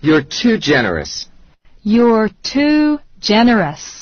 You're too generous. You're too generous.